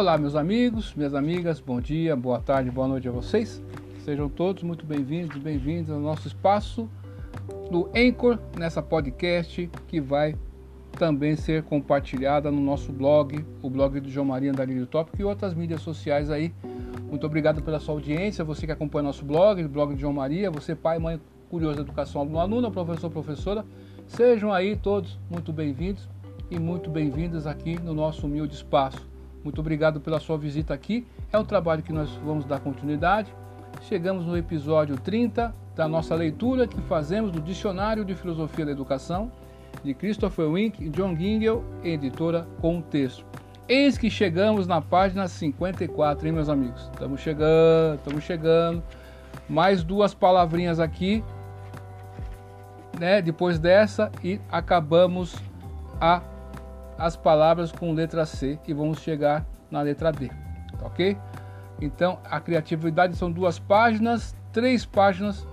Olá, meus amigos, minhas amigas, bom dia, boa tarde, boa noite a vocês. Sejam todos muito bem-vindos e bem-vindos ao nosso espaço do Anchor, nessa podcast que vai também ser compartilhada no nosso blog, o blog do João Maria Andarilho Tópico e outras mídias sociais aí. Muito obrigado pela sua audiência, você que acompanha nosso blog, o blog do João Maria, você pai, mãe, curioso da educação, aluno, aluna, professor, professora, sejam aí todos muito bem-vindos e muito bem-vindas aqui no nosso humilde espaço. Muito obrigado pela sua visita aqui. É um trabalho que nós vamos dar continuidade. Chegamos no episódio 30 da nossa leitura que fazemos do Dicionário de Filosofia da Educação de Christopher Wink e John Gingell, editora Contexto. Eis que chegamos na página 54, hein, meus amigos? Estamos chegando, estamos chegando. Mais duas palavrinhas aqui, né? Depois dessa e acabamos a as palavras com letra C e vamos chegar na letra D, tá ok? Então, a criatividade são duas páginas, três páginas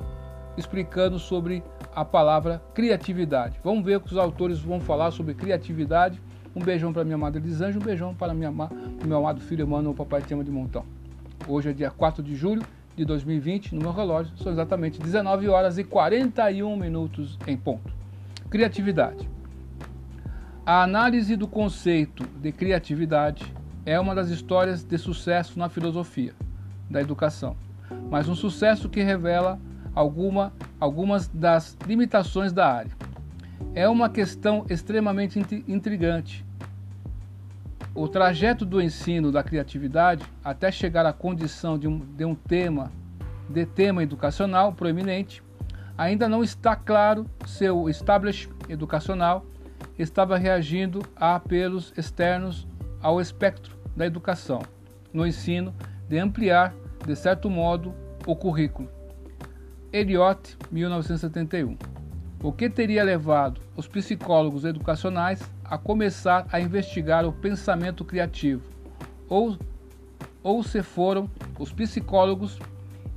explicando sobre a palavra criatividade. Vamos ver o que os autores vão falar sobre criatividade. Um beijão para minha amada Elisângela, um beijão para minha, meu amado filho Emmanuel, papai tema de montão. Hoje é dia 4 de julho de 2020, no meu relógio, são exatamente 19 horas e 41 minutos em ponto. Criatividade. A análise do conceito de criatividade é uma das histórias de sucesso na filosofia da educação, mas um sucesso que revela alguma, algumas das limitações da área. É uma questão extremamente intrigante. O trajeto do ensino da criatividade até chegar à condição de um, de um tema de tema educacional proeminente ainda não está claro seu establishment educacional estava reagindo a apelos externos ao espectro da educação, no ensino de ampliar, de certo modo, o currículo. Eliot, 1971. O que teria levado os psicólogos educacionais a começar a investigar o pensamento criativo? Ou, ou se foram os psicólogos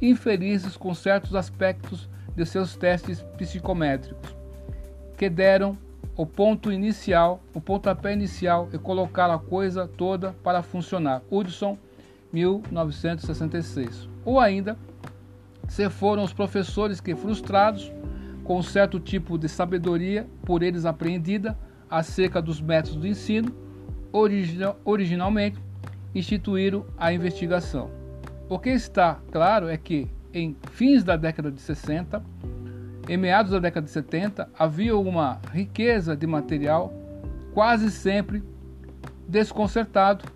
infelizes com certos aspectos de seus testes psicométricos, que deram o ponto inicial, o pontapé inicial e colocar a coisa toda para funcionar. Hudson, 1966. Ou ainda, se foram os professores que, frustrados com um certo tipo de sabedoria por eles apreendida acerca dos métodos de ensino, original, originalmente instituíram a investigação. O que está claro é que, em fins da década de 60, em meados da década de 70, havia uma riqueza de material quase sempre desconcertado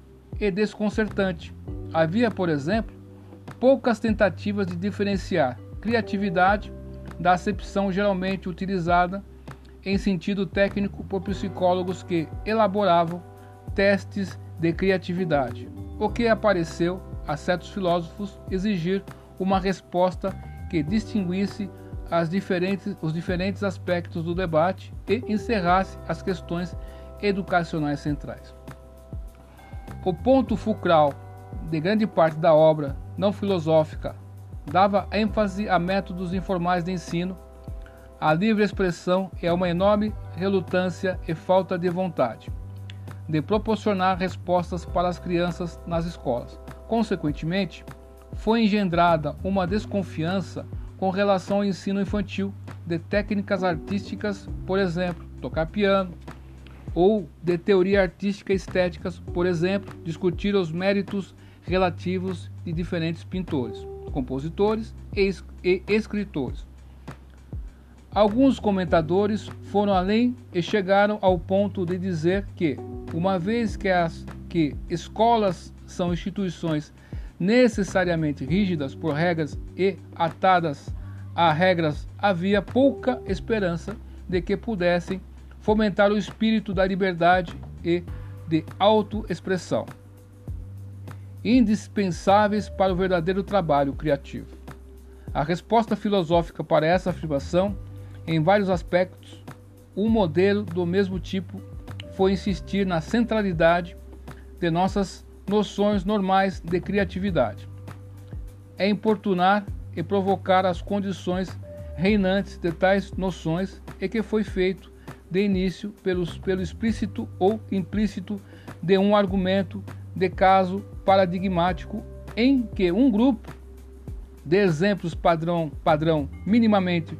e desconcertante. Havia, por exemplo, poucas tentativas de diferenciar criatividade da acepção geralmente utilizada em sentido técnico por psicólogos que elaboravam testes de criatividade, o que apareceu a certos filósofos exigir uma resposta que distinguisse as diferentes, os diferentes aspectos do debate e encerrasse as questões educacionais centrais. O ponto fulcral de grande parte da obra não filosófica dava ênfase a métodos informais de ensino, a livre expressão a uma enorme relutância e falta de vontade de proporcionar respostas para as crianças nas escolas. Consequentemente, foi engendrada uma desconfiança com relação ao ensino infantil de técnicas artísticas, por exemplo, tocar piano, ou de teoria artística estéticas, por exemplo, discutir os méritos relativos de diferentes pintores, compositores e escritores. Alguns comentadores foram além e chegaram ao ponto de dizer que, uma vez que as que escolas são instituições necessariamente rígidas por regras e atadas a regras, havia pouca esperança de que pudessem fomentar o espírito da liberdade e de autoexpressão, indispensáveis para o verdadeiro trabalho criativo. A resposta filosófica para essa afirmação, em vários aspectos, um modelo do mesmo tipo foi insistir na centralidade de nossas noções normais de criatividade. É importunar e provocar as condições reinantes de tais noções e que foi feito de início pelos, pelo explícito ou implícito de um argumento de caso paradigmático em que um grupo de exemplos padrão, padrão minimamente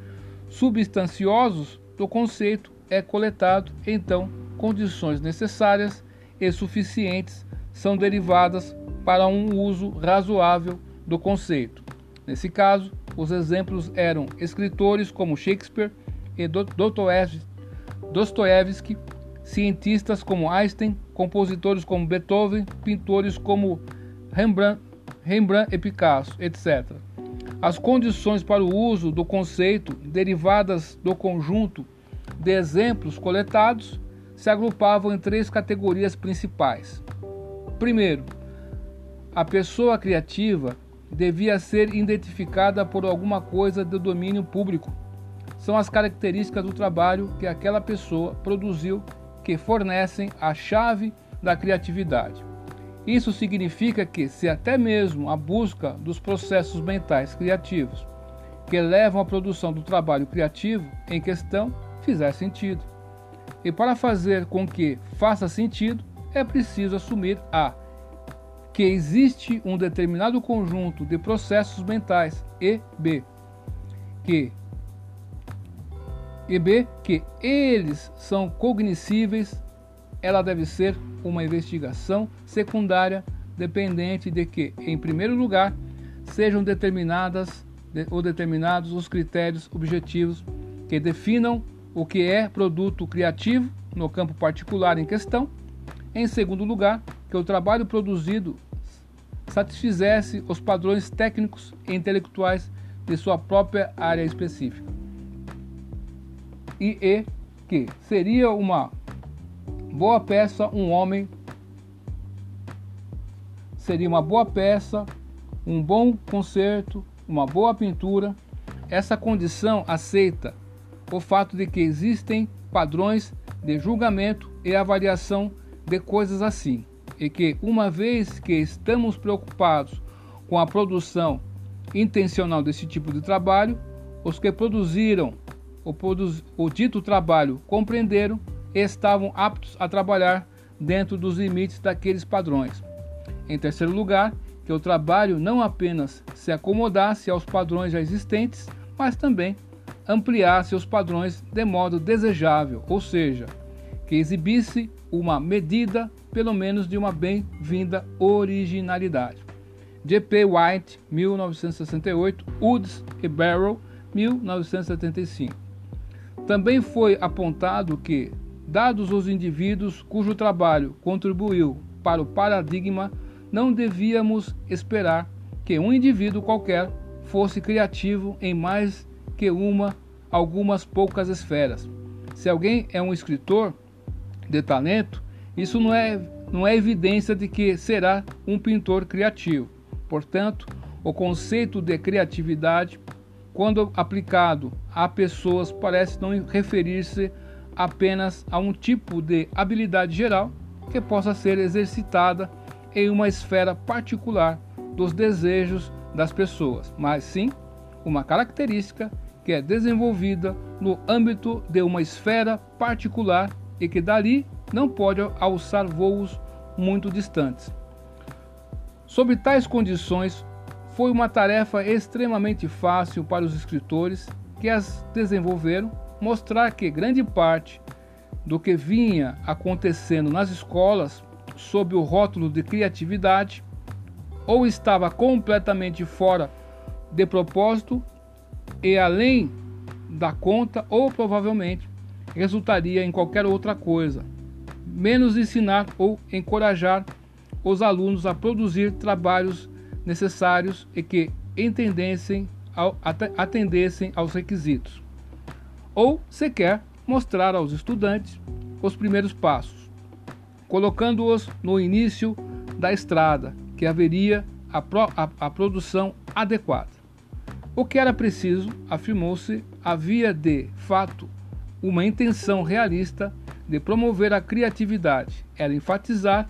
substanciosos do conceito é coletado, então condições necessárias e suficientes são derivadas para um uso razoável do conceito. Nesse caso, os exemplos eram escritores como Shakespeare e Dostoevsky, cientistas como Einstein, compositores como Beethoven, pintores como Rembrandt, Rembrandt e Picasso, etc. As condições para o uso do conceito, derivadas do conjunto de exemplos coletados, se agrupavam em três categorias principais. Primeiro, a pessoa criativa devia ser identificada por alguma coisa do domínio público. São as características do trabalho que aquela pessoa produziu que fornecem a chave da criatividade. Isso significa que, se até mesmo a busca dos processos mentais criativos que levam à produção do trabalho criativo em questão fizer sentido. E para fazer com que faça sentido, é preciso assumir a que existe um determinado conjunto de processos mentais e b que e b que eles são cognoscíveis, ela deve ser uma investigação secundária dependente de que, em primeiro lugar, sejam determinadas ou determinados os critérios objetivos que definam o que é produto criativo no campo particular em questão. Em segundo lugar, que o trabalho produzido satisfizesse os padrões técnicos e intelectuais de sua própria área específica. E, e que seria uma boa peça um homem seria uma boa peça, um bom concerto, uma boa pintura. Essa condição aceita o fato de que existem padrões de julgamento e avaliação de coisas assim, e que, uma vez que estamos preocupados com a produção intencional desse tipo de trabalho, os que produziram o, produz, o dito trabalho compreenderam e estavam aptos a trabalhar dentro dos limites daqueles padrões. Em terceiro lugar, que o trabalho não apenas se acomodasse aos padrões já existentes, mas também ampliasse os padrões de modo desejável, ou seja, que exibisse uma medida, pelo menos, de uma bem-vinda originalidade. G.P. White, 1968, Woods e Barrow, 1975. Também foi apontado que, dados os indivíduos cujo trabalho contribuiu para o paradigma, não devíamos esperar que um indivíduo qualquer fosse criativo em mais que uma, algumas poucas esferas. Se alguém é um escritor de talento, isso não é, não é evidência de que será um pintor criativo. Portanto, o conceito de criatividade, quando aplicado a pessoas, parece não referir-se apenas a um tipo de habilidade geral que possa ser exercitada em uma esfera particular dos desejos das pessoas, mas sim uma característica que é desenvolvida no âmbito de uma esfera particular e que dali não pode alçar voos muito distantes. Sob tais condições, foi uma tarefa extremamente fácil para os escritores que as desenvolveram mostrar que grande parte do que vinha acontecendo nas escolas sob o rótulo de criatividade ou estava completamente fora de propósito e além da conta, ou provavelmente resultaria em qualquer outra coisa, menos ensinar ou encorajar os alunos a produzir trabalhos necessários e que entendessem ao, atendessem aos requisitos, ou sequer mostrar aos estudantes os primeiros passos, colocando-os no início da estrada que haveria a, pro, a, a produção adequada. O que era preciso, afirmou-se, havia de fato uma intenção realista de promover a criatividade, era enfatizar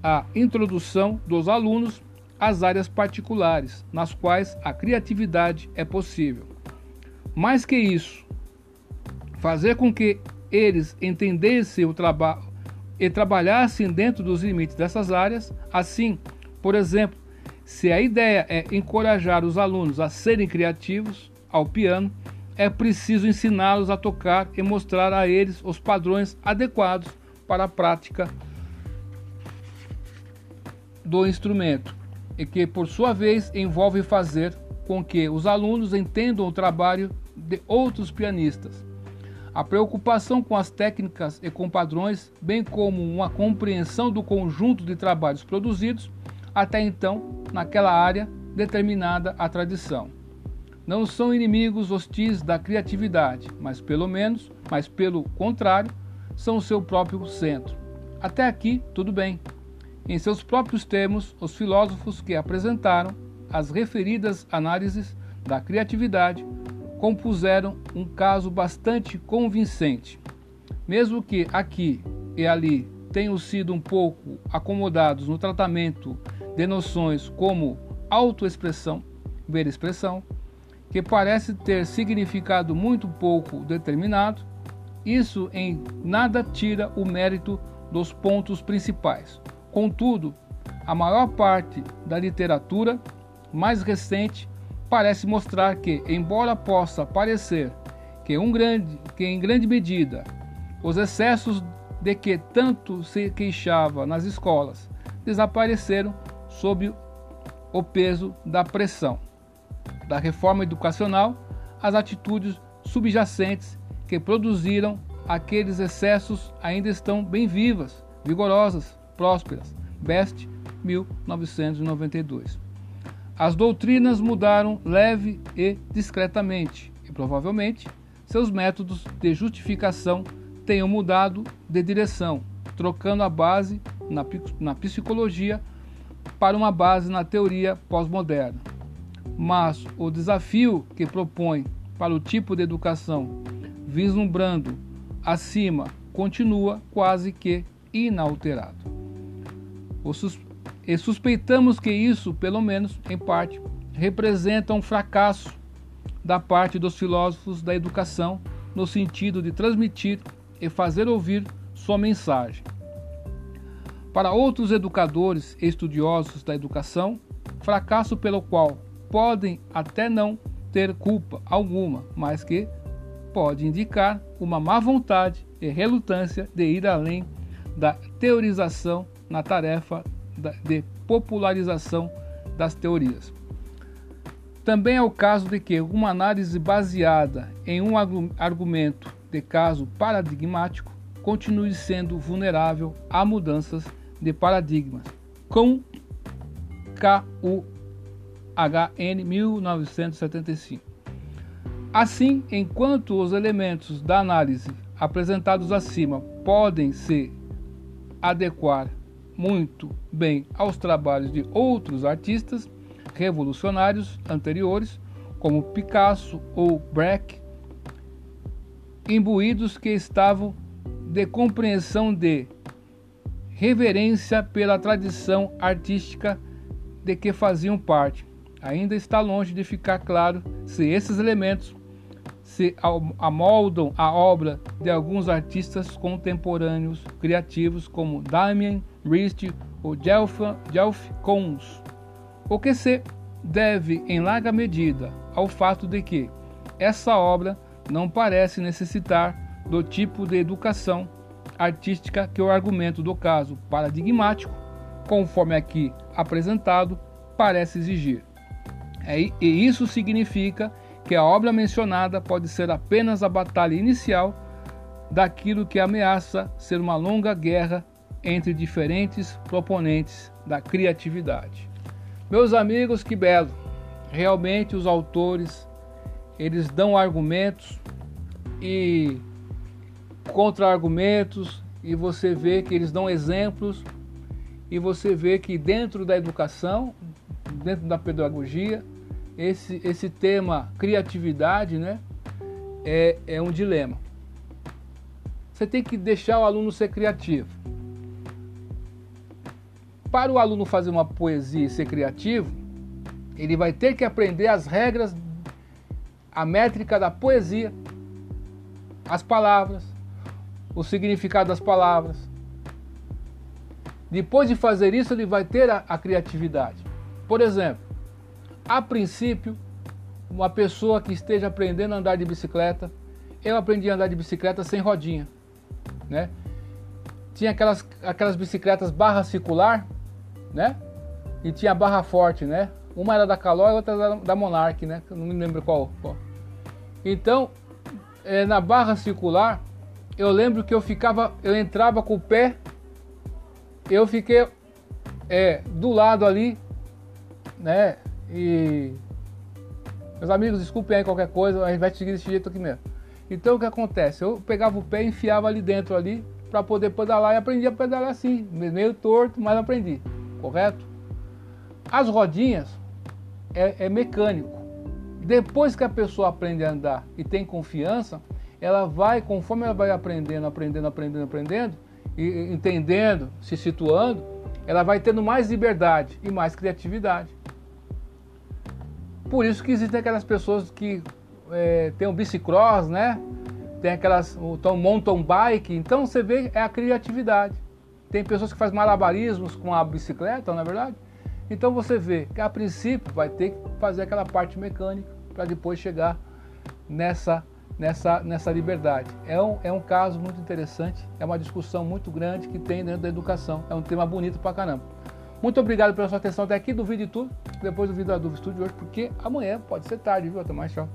a introdução dos alunos às áreas particulares nas quais a criatividade é possível. Mais que isso, fazer com que eles entendessem o trabalho e trabalhassem dentro dos limites dessas áreas. Assim, por exemplo, se a ideia é encorajar os alunos a serem criativos ao piano, é preciso ensiná-los a tocar e mostrar a eles os padrões adequados para a prática do instrumento, e que, por sua vez, envolve fazer com que os alunos entendam o trabalho de outros pianistas. A preocupação com as técnicas e com padrões, bem como uma compreensão do conjunto de trabalhos produzidos até então naquela área determinada à tradição. Não são inimigos hostis da criatividade, mas pelo menos, mas pelo contrário, são o seu próprio centro. Até aqui, tudo bem. Em seus próprios termos, os filósofos que apresentaram as referidas análises da criatividade compuseram um caso bastante convincente. Mesmo que aqui e ali tenham sido um pouco acomodados no tratamento de noções como autoexpressão, ver expressão, que parece ter significado muito pouco determinado, isso em nada tira o mérito dos pontos principais. Contudo, a maior parte da literatura mais recente parece mostrar que, embora possa parecer que, um grande, que em grande medida os excessos de que tanto se queixava nas escolas desapareceram sob o peso da pressão da reforma educacional, as atitudes subjacentes que produziram aqueles excessos ainda estão bem vivas, vigorosas, prósperas. Best, 1992. As doutrinas mudaram leve e discretamente, e provavelmente seus métodos de justificação tenham mudado de direção, trocando a base na, na psicologia para uma base na teoria pós-moderna. Mas o desafio que propõe para o tipo de educação vislumbrando acima continua quase que inalterado. E suspeitamos que isso, pelo menos em parte, representa um fracasso da parte dos filósofos da educação no sentido de transmitir e fazer ouvir sua mensagem. Para outros educadores e estudiosos da educação, fracasso pelo qual podem até não ter culpa alguma, mas que pode indicar uma má vontade e relutância de ir além da teorização na tarefa de popularização das teorias. Também é o caso de que uma análise baseada em um argumento de caso paradigmático continue sendo vulnerável a mudanças de paradigmas, com KUHN 1975. Assim, enquanto os elementos da análise apresentados acima podem se adequar muito bem aos trabalhos de outros artistas revolucionários anteriores, como Picasso ou Brecht, imbuídos que estavam de compreensão de reverência pela tradição artística de que faziam parte. Ainda está longe de ficar claro se esses elementos se amoldam a obra de alguns artistas contemporâneos criativos como Damien Hirst ou Jelf Koons, o que se deve em larga medida ao fato de que essa obra não parece necessitar do tipo de educação artística que o argumento do caso paradigmático, conforme aqui apresentado, parece exigir. É, e isso significa que a obra mencionada pode ser apenas a batalha inicial daquilo que ameaça ser uma longa guerra entre diferentes proponentes da criatividade. Meus amigos, que belo! Realmente os autores eles dão argumentos e contra-argumentos e você vê que eles dão exemplos e você vê que dentro da educação, dentro da pedagogia, esse, esse tema criatividade né, é, é um dilema. Você tem que deixar o aluno ser criativo. Para o aluno fazer uma poesia e ser criativo, ele vai ter que aprender as regras, a métrica da poesia, as palavras, o significado das palavras, Depois de fazer isso, ele vai ter a, a criatividade. Por exemplo, a princípio, uma pessoa que esteja aprendendo a andar de bicicleta, eu aprendi a andar de bicicleta sem rodinha, né? Tinha aquelas, aquelas bicicletas barra circular, né? E tinha barra forte, né? Uma era da Caloi e outra da, da Monarch, né? Não me lembro qual. qual. Então, é, na barra circular, eu lembro que eu ficava, eu entrava com o pé, eu fiquei é, do lado ali, né? E meus amigos, desculpem aí qualquer coisa, a gente vai seguir desse jeito aqui mesmo. Então o que acontece? Eu pegava o pé e enfiava ali dentro ali para poder pedalar e aprendi a pedalar assim, meio torto, mas aprendi, correto? As rodinhas é, é mecânico. Depois que a pessoa aprende a andar e tem confiança, ela vai, conforme ela vai aprendendo, aprendendo, aprendendo, aprendendo, e entendendo, se situando, ela vai tendo mais liberdade e mais criatividade. Por isso que existem aquelas pessoas que é, tem o bicicross, né? Tem aquelas, o mountain bike, então você vê é a criatividade. Tem pessoas que fazem malabarismos com a bicicleta, não é verdade? Então você vê que a princípio vai ter que fazer aquela parte mecânica para depois chegar nessa, nessa, nessa liberdade. É um, é um caso muito interessante, é uma discussão muito grande que tem dentro da educação. É um tema bonito pra caramba. Muito obrigado pela sua atenção até aqui. Duvide tudo. Depois do vídeo da Dúvida Estúdio hoje, porque amanhã pode ser tarde, viu? Até mais, tchau.